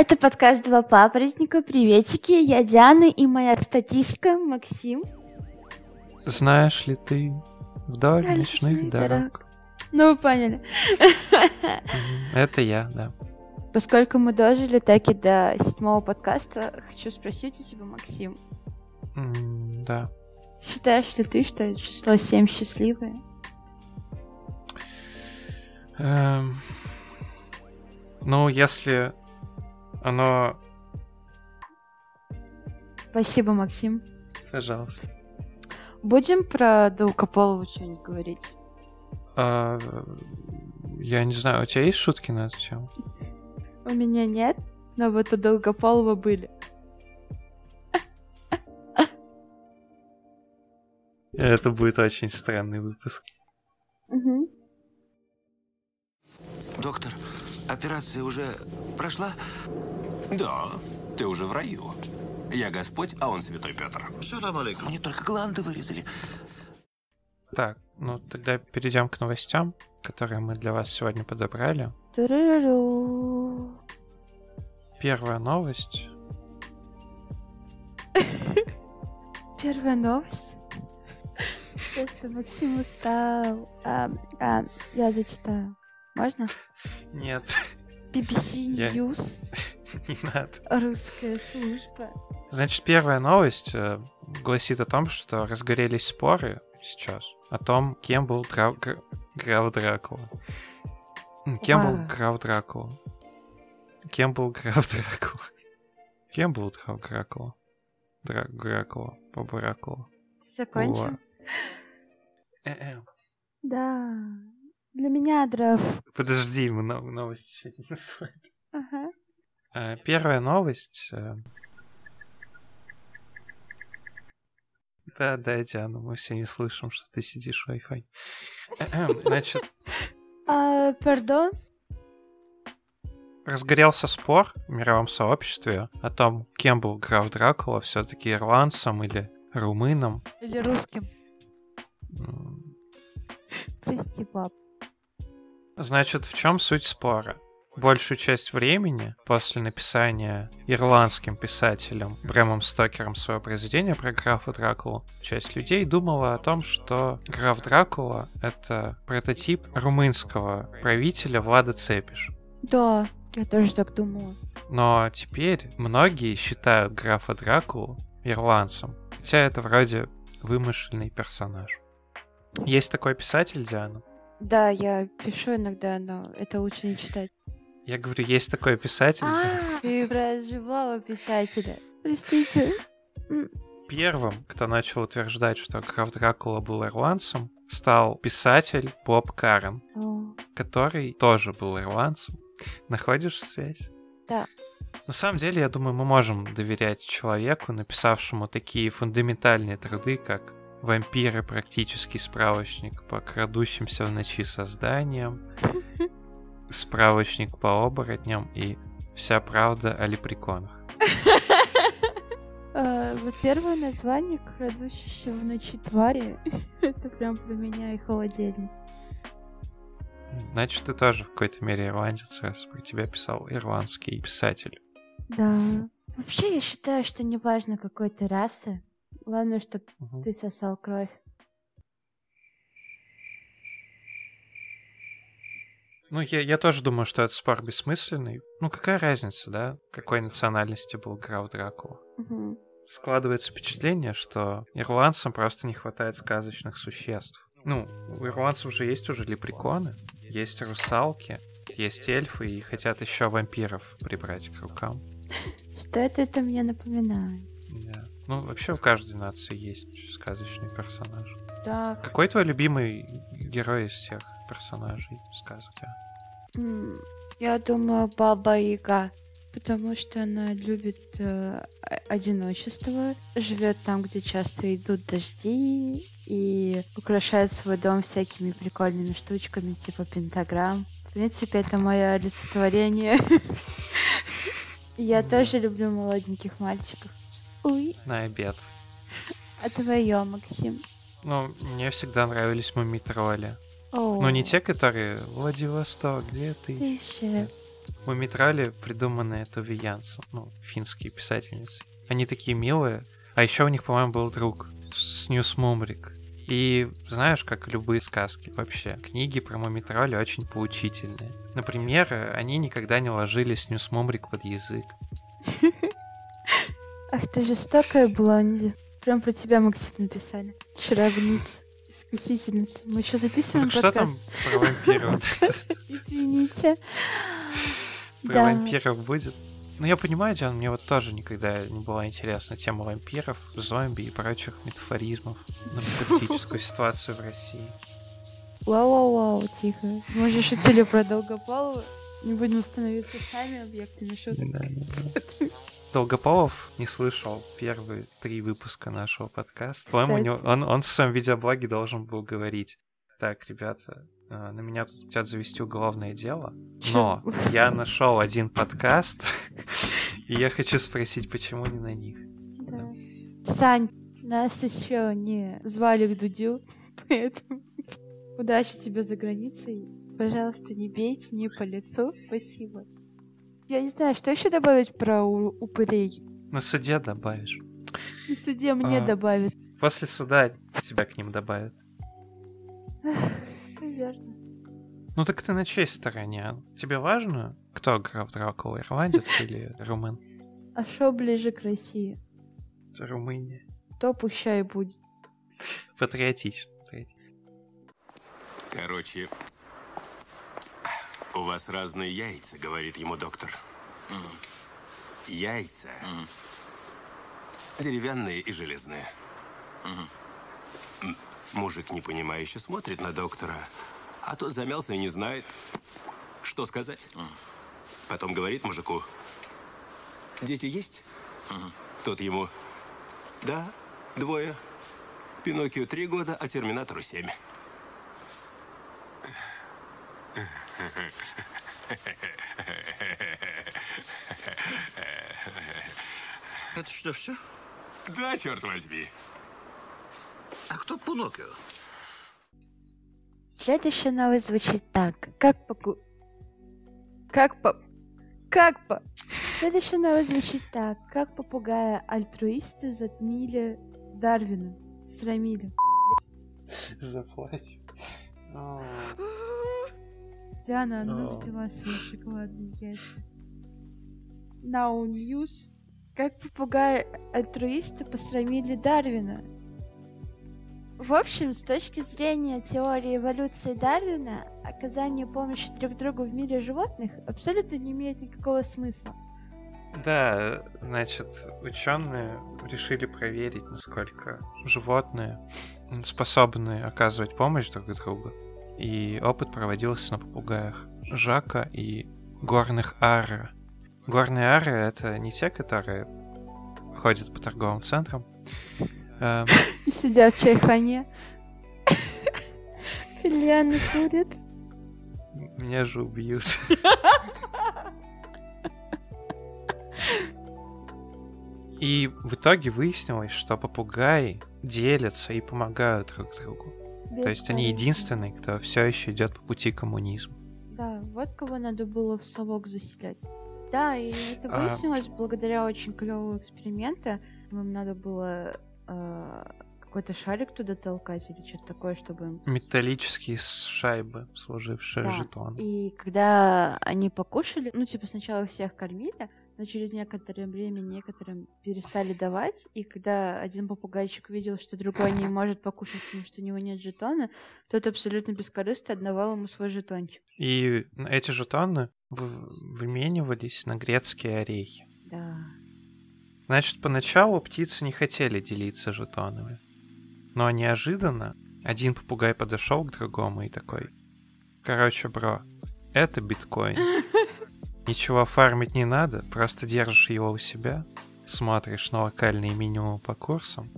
Это подкаст «Два папоротника». Приветики, я Диана и моя статистка Максим. Знаешь ли ты вдоль ночных дорог? Ну, вы поняли. Это я, да. Поскольку мы дожили так и до седьмого подкаста, хочу спросить у тебя, Максим. Да. Считаешь ли ты, что число 7 счастливое? Эм... Ну, если оно... Спасибо, Максим. Пожалуйста. Будем про Долгополову что-нибудь говорить? А, я не знаю, у тебя есть шутки на эту тему? У меня нет, но вот у Долгополова были. Это будет очень странный выпуск. Угу. Доктор, операция уже прошла? Да, ты уже в раю. Я Господь, а он Святой Петр. Мне только гланды вырезали. Так, ну тогда перейдем к новостям, которые мы для вас сегодня подобрали. Туруру. Первая новость. Первая новость? Это Максим устал. А, а, я зачитаю. Можно? Нет. BBC Я- News. Не надо. Русская служба. Значит, первая новость э, гласит о том, что разгорелись споры сейчас о том, кем был. Гр- граф Дракула. Кем был граф Дракула? Кем был граф Дракула? Кем был граф Дракула? Дра... Дракула. Баба Дракула. Ты закончил? О. Да. Для меня драф. Подожди, мы нов- новость еще не назвали. Ага. Э, Первая новость. э, Да, да, Диана, мы все не слышим, что ты сидишь в Wi-Fi. Значит, А, пардон? разгорелся спор в мировом сообществе о том, кем был граф Дракула, все-таки ирландцем или румыном. Или русским? Прости, пап. Значит, в чем суть спора? Большую часть времени после написания ирландским писателем Брэмом Стокером своего произведения про графа Дракулу, часть людей думала о том, что граф Дракула — это прототип румынского правителя Влада Цепиш. Да, я тоже так думала. Но теперь многие считают графа Дракулу ирландцем, хотя это вроде вымышленный персонаж. Есть такой писатель, Диана? Да, я пишу иногда, но это лучше не читать. Я говорю, есть такой писатель. А, ты про живого писателя. Простите. Первым, кто начал утверждать, что граф Дракула был ирландцем, стал писатель Боб Карен, который тоже был ирландцем. Находишь связь? Да. На самом деле, я думаю, мы можем доверять человеку, написавшему такие фундаментальные труды, как «Вампиры. Практический справочник по крадущимся в ночи созданиям», «Справочник по оборотням» и «Вся правда о лепреконах». А, вот первое название «Крадущиеся в ночи твари» это прям про меня и холодильник. Значит, ты тоже в какой-то мере ирландец, раз про тебя писал ирландский писатель. Да. Вообще, я считаю, что неважно какой ты расы, главное, чтобы Мгм. ты сосал кровь. Ну, я, я тоже думаю, что этот спор бессмысленный. Ну, какая разница, да? Какой национальности был граф Дракула? Мгм. Складывается впечатление, что ирландцам просто не хватает сказочных существ. Ну, у ирландцев же есть уже лепреконы, есть русалки, есть эльфы и хотят еще вампиров прибрать к рукам. Что это, это мне напоминает? Да. Ну, вообще у каждой нации есть сказочный персонаж. Так, Какой твой любимый герой из всех персонажей м, я думаю, Баба Яга, потому что она любит э, одиночество, живет там, где часто идут дожди, и украшает свой дом всякими прикольными штучками, типа пентаграмм. В принципе, это мое олицетворение. Я тоже люблю молоденьких мальчиков. Ой, На обед. а твое, Максим? Ну, мне всегда нравились мумий-тролли. О, Ну, не те, которые Владивосток, где ты? Тише. Муми-тролли придуманные Туве Янссон, ну, финские писательницы. Они такие милые. А еще у них, по-моему, был друг Снюс Мумрик. И знаешь, как любые сказки вообще, книги про Муми-тролли очень поучительные. Например, они никогда не ложили снюс Мумрик под язык. Ах, ты жестокая блонди. Прям про тебя, Максим, написали. Чаровница. Искусительница. Мы еще записываем Ну, так что там подкаст. про вампиров? Извините. Про Да. вампиров будет? Ну, я понимаю, Диан, мне вот тоже никогда не была интересна тема вампиров, зомби и прочих метафоризмов на политическую ситуацию в России. Вау-вау-вау, тихо. Мы же шутили про Долгополова. Не будем становиться сами объектами шуток. Долгополов не слышал первые три выпуска нашего подкаста. По-моему, у него- он, он в своем видеоблоге должен был говорить. Так, ребята, э, на меня тут хотят завести уголовное дело, но я нашел один подкаст, и я хочу спросить, почему не на них. Сань, нас еще не звали к Дудю, поэтому удачи тебе за границей. Пожалуйста, не бейте, не по лицу. Спасибо. Я не знаю, что еще добавить про упырей. На суде добавишь. На суде мне А. добавят. После суда тебя к ним добавят. Все верно. Ну так ты на чьей стороне? Тебе важно, кто граф Дракула, ирландец или румын? А что ближе к России? Это Румыния. То пущай будет. Патриотично. патриотично. Короче, у вас разные яйца, говорит ему доктор. Яйца. Деревянные и железные. М, Мужик непонимающе смотрит на доктора, а тот замялся и не знает, что сказать. Потом говорит мужику, дети есть? Тот ему, да, двое. Пиноккио три года, а Терминатору семь. Это что, все? Да, черт возьми. А кто Пунокио? Следующая новость звучит так. Как поку... Как по... Как по... Следующая новость звучит так. Как попугая альтруисты затмили Дарвина. Срамили. Заплачу. Диана, ну О. взяла свои шоколадные яйца. Now News. Как попугай альтруисты посрамили Дарвина. В общем, с точки зрения теории эволюции Дарвина, оказание помощи друг другу в мире животных абсолютно не имеет никакого смысла. Да, значит, ученые решили проверить, насколько животные способны оказывать помощь друг другу. И опыт проводился на попугаях Жака и горных ара. Горные ары — это не те, которые ходят по торговым центрам. Эм, И сидят в чайхане. Кальяны курят. Меня же убьют. И в итоге выяснилось, что попугаи делятся и помогают друг другу. То есть они Бескорыстно. единственные, кто все еще идет по пути коммунизма. Да, вот кого надо было в совок заселять. Да, и это А- выяснилось благодаря очень клевому эксперименту. Им надо было э, какой-то шарик туда толкать или что-то такое, чтобы. Металлические шайбы, служившие Да, жетоном. И когда они покушали, ну, типа, сначала всех кормили, но через некоторое время некоторым перестали давать, и когда один попугайчик увидел, что другой не может покушать, потому что у него нет жетона, тот абсолютно бескорыстно отдавал ему свой жетончик. И эти жетоны выменивались на грецкие орехи. Да. Значит, поначалу птицы не хотели делиться жетонами. Но неожиданно один попугай подошел к другому и такой. Короче, бро, это биткоин. Ничего фармить не надо, просто держишь его у себя, смотришь на локальные минимумы по курсам,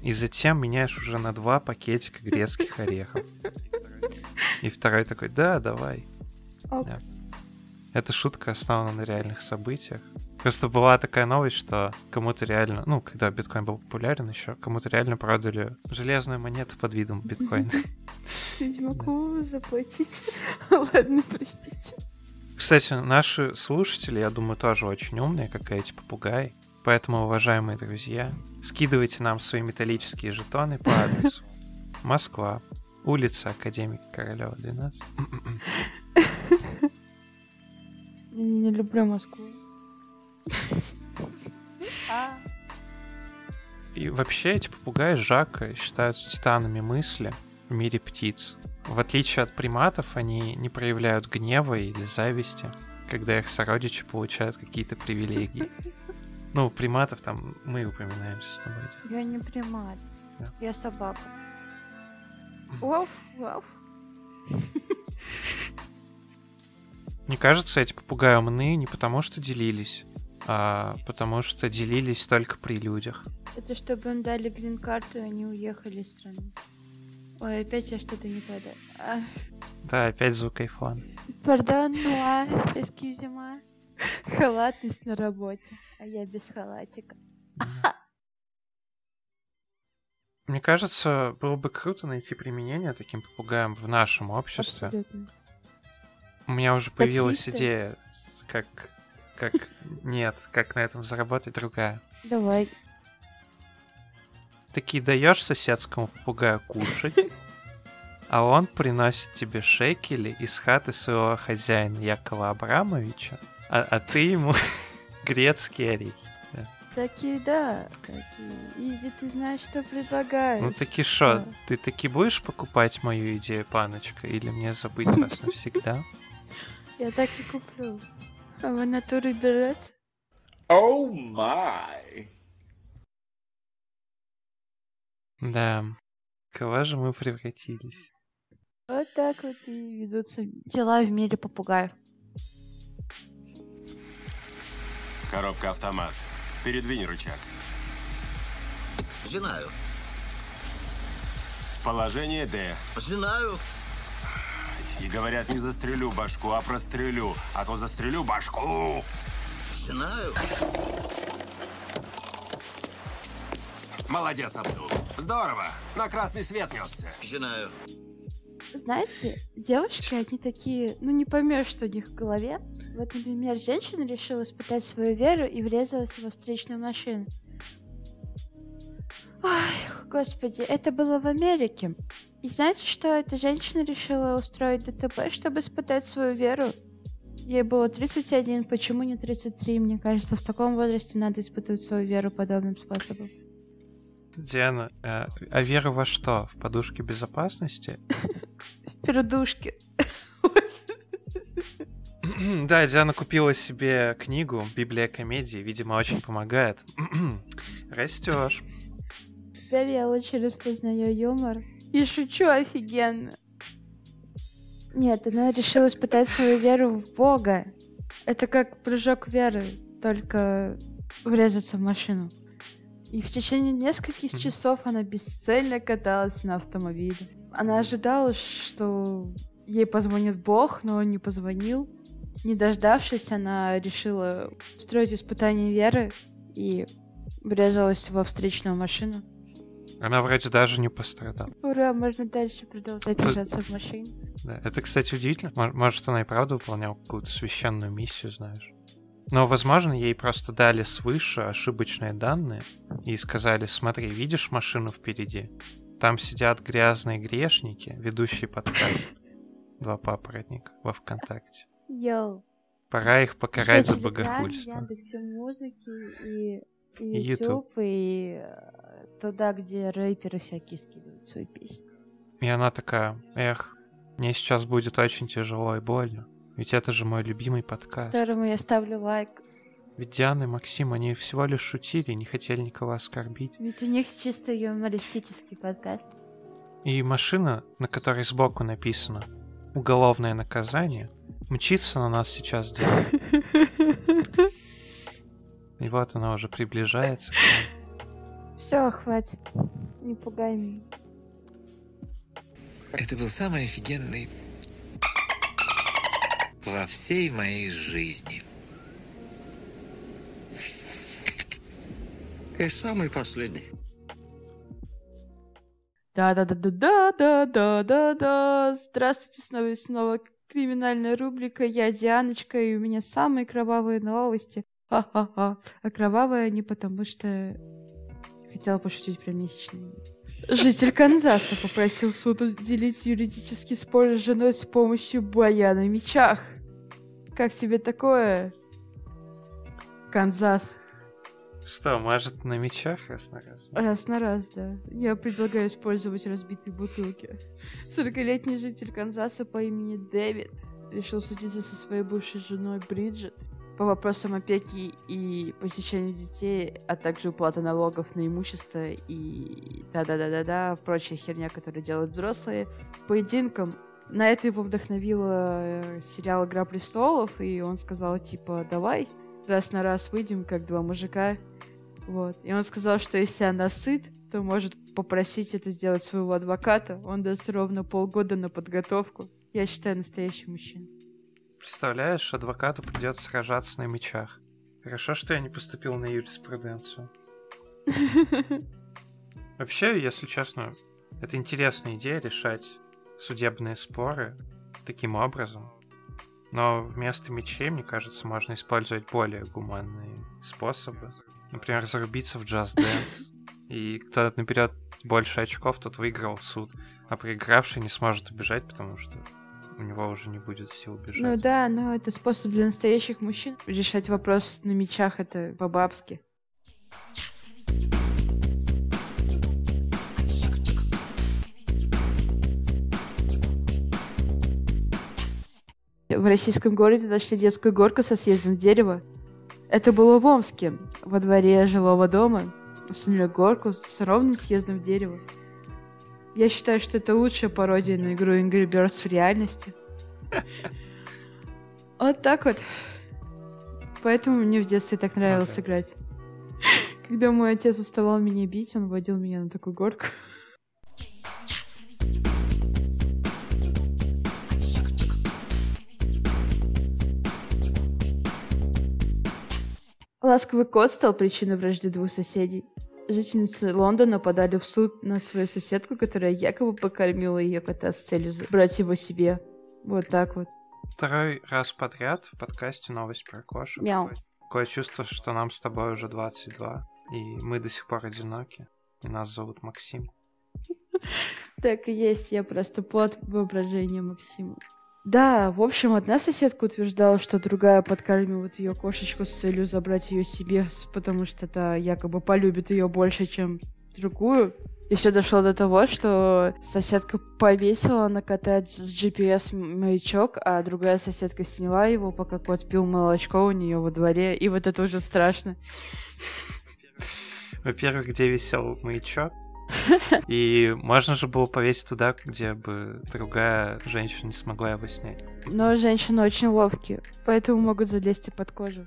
и затем меняешь уже на два пакетика грецких орехов. И второй такой, да, давай. Да. Эта шутка основана на реальных событиях. Просто была такая новость, что кому-то реально, ну, когда биткоин был популярен еще, кому-то реально продали железную монету под видом биткоина. Ведьмаку заплатить. Ладно, простите. Кстати, наши слушатели, я думаю, тоже очень умные, как эти попугаи. Поэтому, уважаемые друзья, скидывайте нам свои металлические жетоны по адресу. Москва, улица Академика Королева, 12. Не люблю Москву. А, И вообще эти попугаи Жака считаются титанами мысли в мире птиц. В отличие от приматов, они не проявляют гнева или зависти, когда их сородичи получают какие-то привилегии. Ну, приматов там мы упоминаемся с тобой. Я не примат. Да. Я собака. Ваф, ваф. Мне кажется, эти попугаи умны не потому, что делились, а потому что делились только при людях. Это чтобы им дали грин-карту, и они уехали из страны. Ой, опять я что-то не то, да. А, Да, опять звук айфон. Пардон, нуа, эскизима. Халатность на работе, а я без халатика. Мне кажется, было бы круто найти применение таким попугаям в нашем обществе. Абсолютно. У меня уже появилась Таксисты? идея, как... Как... Нет, как на этом заработать другая. Давай. Таки даешь соседскому попугаю кушать, а он приносит тебе шекели из хаты своего хозяина Якова Абрамовича, а, а ты ему грецкие орехи. Такие, да. Такие. Изи, ты знаешь, что предлагаешь. Ну таки шо, Да. ты таки будешь покупать мою идею, паночка, или мне забыть вас навсегда? Я так и куплю. А вы натуры берете? Oh my. Да, кого же мы превратились? Вот так вот и ведутся дела в мире попугаев. Коробка автомат. Передвинь рычаг. Знаю. Положение D. Знаю. И говорят, не застрелю башку, а прострелю. А то застрелю башку. Знаю. Молодец, Абдул. Здорово. На красный свет несся. Знаю. Знаете, девушки, они такие, ну не поймешь, что у них в голове. Вот, например, женщина решила испытать свою веру и врезалась во встречную машину. Ой, господи, это было в Америке. И знаете, что эта женщина решила устроить ДТП, чтобы испытать свою веру? Ей было 31, почему не 33? Мне кажется, в таком возрасте надо испытывать свою веру подобным способом. Диана, э, а веру во что? В подушке безопасности? В пердушке. Да, Диана купила себе книгу «Библия комедии», видимо, очень помогает. Растешь. Теперь я лучше распознаю юмор. И шучу офигенно. Нет, она решила испытать свою веру в Бога. Это как прыжок веры, только врезаться в машину. И в течение нескольких часов она бесцельно каталась на автомобиле. Она ожидала, что ей позвонит Бог, но он не позвонил. Не дождавшись, она решила устроить испытание веры и врезалась во встречную машину. Она вроде даже не пострадала. Ура, можно дальше продолжать лежаться в машине. Да, это, кстати, удивительно. Мо- Может, она и правда выполняла какую-то священную миссию, знаешь. Но, возможно, ей просто дали свыше ошибочные данные и сказали, смотри, видишь машину впереди? Там сидят грязные грешники, ведущие подкаст. Два папоротника во ВКонтакте. Йоу. Пора их покарать за богохульство. Яндексе музыки и, и YouTube. YouTube, и туда, где рэперы всякие скидывают свои песни. И она такая, эх, мне сейчас будет очень тяжело и больно. Ведь это же мой любимый подкаст. Которому я ставлю лайк. Ведь Диана и Максим, они всего лишь шутили, не хотели никого оскорбить. Ведь у них чисто юмористический подкаст. И машина, на которой сбоку написано «Уголовное наказание», мчится на нас сейчас Диана. И вот она уже приближается. к нам. Все, хватит. Не пугай меня. Это был самый офигенный во всей моей жизни. И самый последний. Да-да-да-да-да-да-да-да. Здравствуйте, снова и снова криминальная рубрика. Я Дианочка, и у меня самые кровавые новости. Ха-ха-ха. А кровавые они потому, что хотела пошутить про месячные. Житель Канзаса попросил суд уделить юридический спор с женой с помощью боя на мечах. Как тебе такое, Канзас? Что, может на мечах раз на раз? Раз на раз, да. Я предлагаю использовать разбитые бутылки. 40-летний житель Канзаса по имени Дэвид решил судиться со своей бывшей женой Бриджит по вопросам опеки и посещения детей, а также уплаты налогов на имущество и да-да-да-да-да, прочая херня, которую делают взрослые, поединком. На это его вдохновила э, сериал «Игра престолов», и он сказал, типа, давай раз на раз выйдем, как два мужика. Вот. И он сказал, что если она сыт, то может попросить это сделать своего адвоката. Он даст ровно полгода на подготовку. Я считаю, настоящий мужчина. Представляешь, адвокату придется сражаться на мечах. Хорошо, что я не поступил на юриспруденцию. Вообще, если честно, это интересная идея решать судебные споры таким образом. Но вместо мечей, мне кажется, можно использовать более гуманные способы. Например, зарубиться в Just Dance. И кто наберет больше очков, тот выиграл суд. А проигравший не сможет убежать, потому что у него уже не будет сил убежать. Ну да, но это способ для настоящих мужчин. Решать вопрос на мечах это по-бабски. В российском городе нашли детскую горку со съездом дерева. Это было в Омске, во дворе жилого дома. Установили горку с ровным съездом дерева. Я считаю, что это лучшая пародия на игру Angry Birds в реальности. Вот так вот. Поэтому мне в детстве так нравилось Ага. играть. Когда мой отец уставал меня бить, он водил меня на такую горку. Ласковый кот стал причиной вражды двух соседей. Жительницы Лондона подали в суд на свою соседку, которая якобы покормила ее кота с целью забрать его себе. Вот так вот. Второй раз подряд в подкасте новость про кошек. Мяу. Такое чувство, что нам с тобой уже 22, и мы до сих пор одиноки. И нас зовут Максим. Так и есть, я просто плод воображения Максима. Да, в общем, одна соседка утверждала, что другая подкармливает ее кошечку с целью забрать ее себе, потому что та якобы полюбит ее больше, чем другую. И все дошло до того, что соседка повесила на кота с GPS маячок, а другая соседка сняла его, пока кот пил молочко у нее во дворе. И вот это уже страшно. Во-первых, где висел маячок. И можно же было повесить туда, где бы другая женщина не смогла его снять. Но женщины очень ловкие, поэтому могут залезть и под кожу.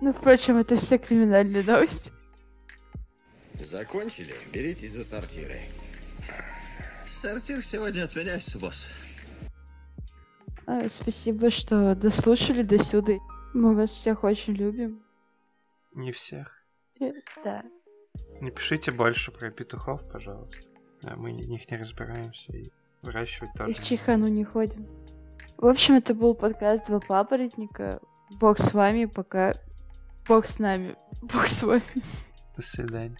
Ну, впрочем, это все криминальные новости. Закончили? Беритесь за сортиры. Сортир сегодня отменяется, босс. А, спасибо, что дослушали до сюда. Мы вас всех очень любим. Не всех. Да. Не пишите больше про петухов, пожалуйста. Да, Мы в них не разбираемся и выращивать И тоже. в не Чихану не ходим. В общем, это был подкаст «Два папоротника». Бог с вами, пока... Бог с нами. Бог с вами. До свидания.